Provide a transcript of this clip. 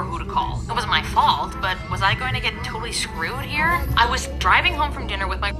or who to call. It was my fault, but was I going to get totally screwed here? I was driving home from dinner with my.